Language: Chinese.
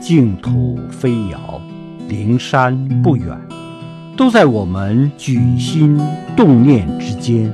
净土飞遥，灵山不远，都在我们举心动念之间。